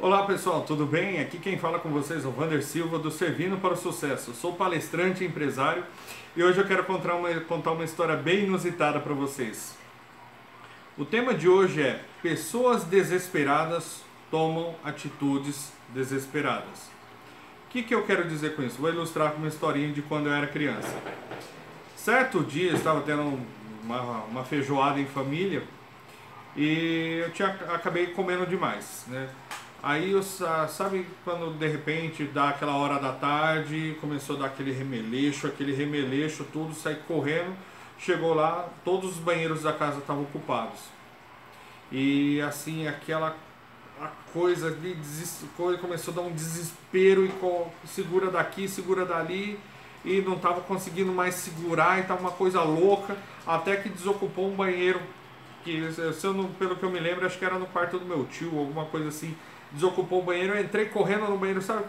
Olá pessoal, tudo bem? Aqui quem fala com vocês é o Vander Silva do Servindo para o Sucesso. Sou palestrante e empresário e hoje eu quero contar uma, contar uma história bem inusitada para vocês. O tema de hoje é Pessoas desesperadas tomam atitudes desesperadas. O que, que eu quero dizer com isso? Vou ilustrar com uma historinha de quando eu era criança. Certo dia estava tendo uma, uma feijoada em família e eu tinha, acabei comendo demais, né? Aí, sabe quando de repente dá aquela hora da tarde, começou a dar aquele remeleixo, aquele remeleixo, tudo, saí correndo, chegou lá, todos os banheiros da casa estavam ocupados. E assim, aquela a coisa de coisa começou a dar um desespero e segura daqui, segura dali e não estava conseguindo mais segurar e estava uma coisa louca, até que desocupou um banheiro que se eu não, pelo que eu me lembro, acho que era no quarto do meu tio, alguma coisa assim desocupou o banheiro, eu entrei correndo no banheiro, sabe?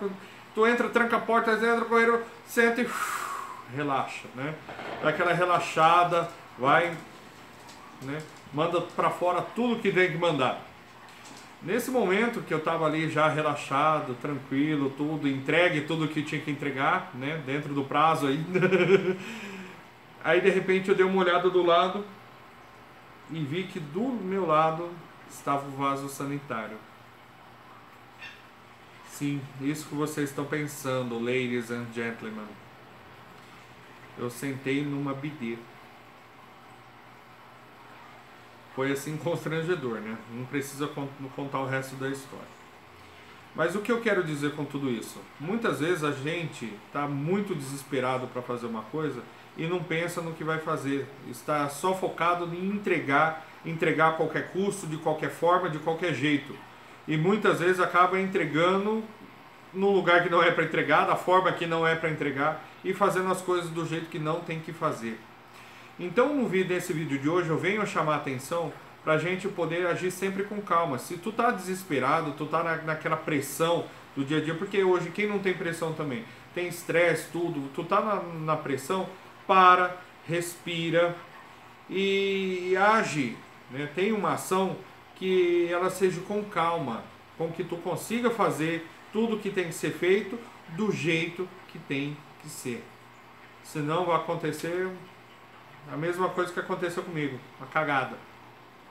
Tu entra, tranca a porta, entra no banheiro, senta e relaxa, né? Dá aquela relaxada, vai, né? Manda para fora tudo que tem que mandar. Nesse momento que eu estava ali já relaxado, tranquilo, tudo, entregue tudo que tinha que entregar, né? Dentro do prazo ainda. Aí de repente eu dei uma olhada do lado e vi que do meu lado estava o vaso sanitário. Sim, isso que vocês estão pensando, ladies and gentlemen. Eu sentei numa bidê. Foi assim constrangedor, né? Não precisa contar o resto da história. Mas o que eu quero dizer com tudo isso? Muitas vezes a gente está muito desesperado para fazer uma coisa e não pensa no que vai fazer. Está só focado em entregar, entregar a qualquer custo, de qualquer forma, de qualquer jeito e muitas vezes acaba entregando no lugar que não é para entregar, da forma que não é para entregar e fazendo as coisas do jeito que não tem que fazer. Então, no vídeo nesse vídeo de hoje, eu venho chamar a atenção para a gente poder agir sempre com calma. Se tu tá desesperado, tu tá na, naquela pressão do dia a dia, porque hoje quem não tem pressão também tem estresse, tudo, tu tá na, na pressão, para, respira e, e age. Né? Tem uma ação que ela seja com calma, com que tu consiga fazer tudo que tem que ser feito do jeito que tem que ser. Senão vai acontecer a mesma coisa que aconteceu comigo, uma cagada.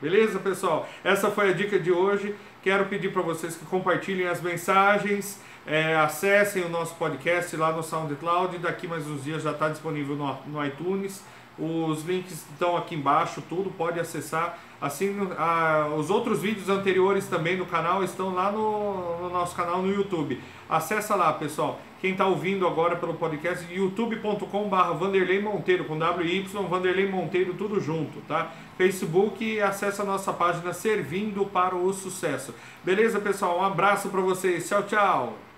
Beleza, pessoal? Essa foi a dica de hoje. Quero pedir para vocês que compartilhem as mensagens, é, acessem o nosso podcast lá no SoundCloud. Daqui mais uns dias já está disponível no, no iTunes. Os links estão aqui embaixo, tudo pode acessar. Assim, a, os outros vídeos anteriores também no canal estão lá no, no nosso canal no YouTube. Acessa lá, pessoal. Quem está ouvindo agora pelo podcast, youtube.com.br Vanderlei Monteiro, com WY, Vanderlei Monteiro, tudo junto, tá? Facebook acessa a nossa página Servindo para o Sucesso. Beleza, pessoal? Um abraço para vocês. Tchau, tchau!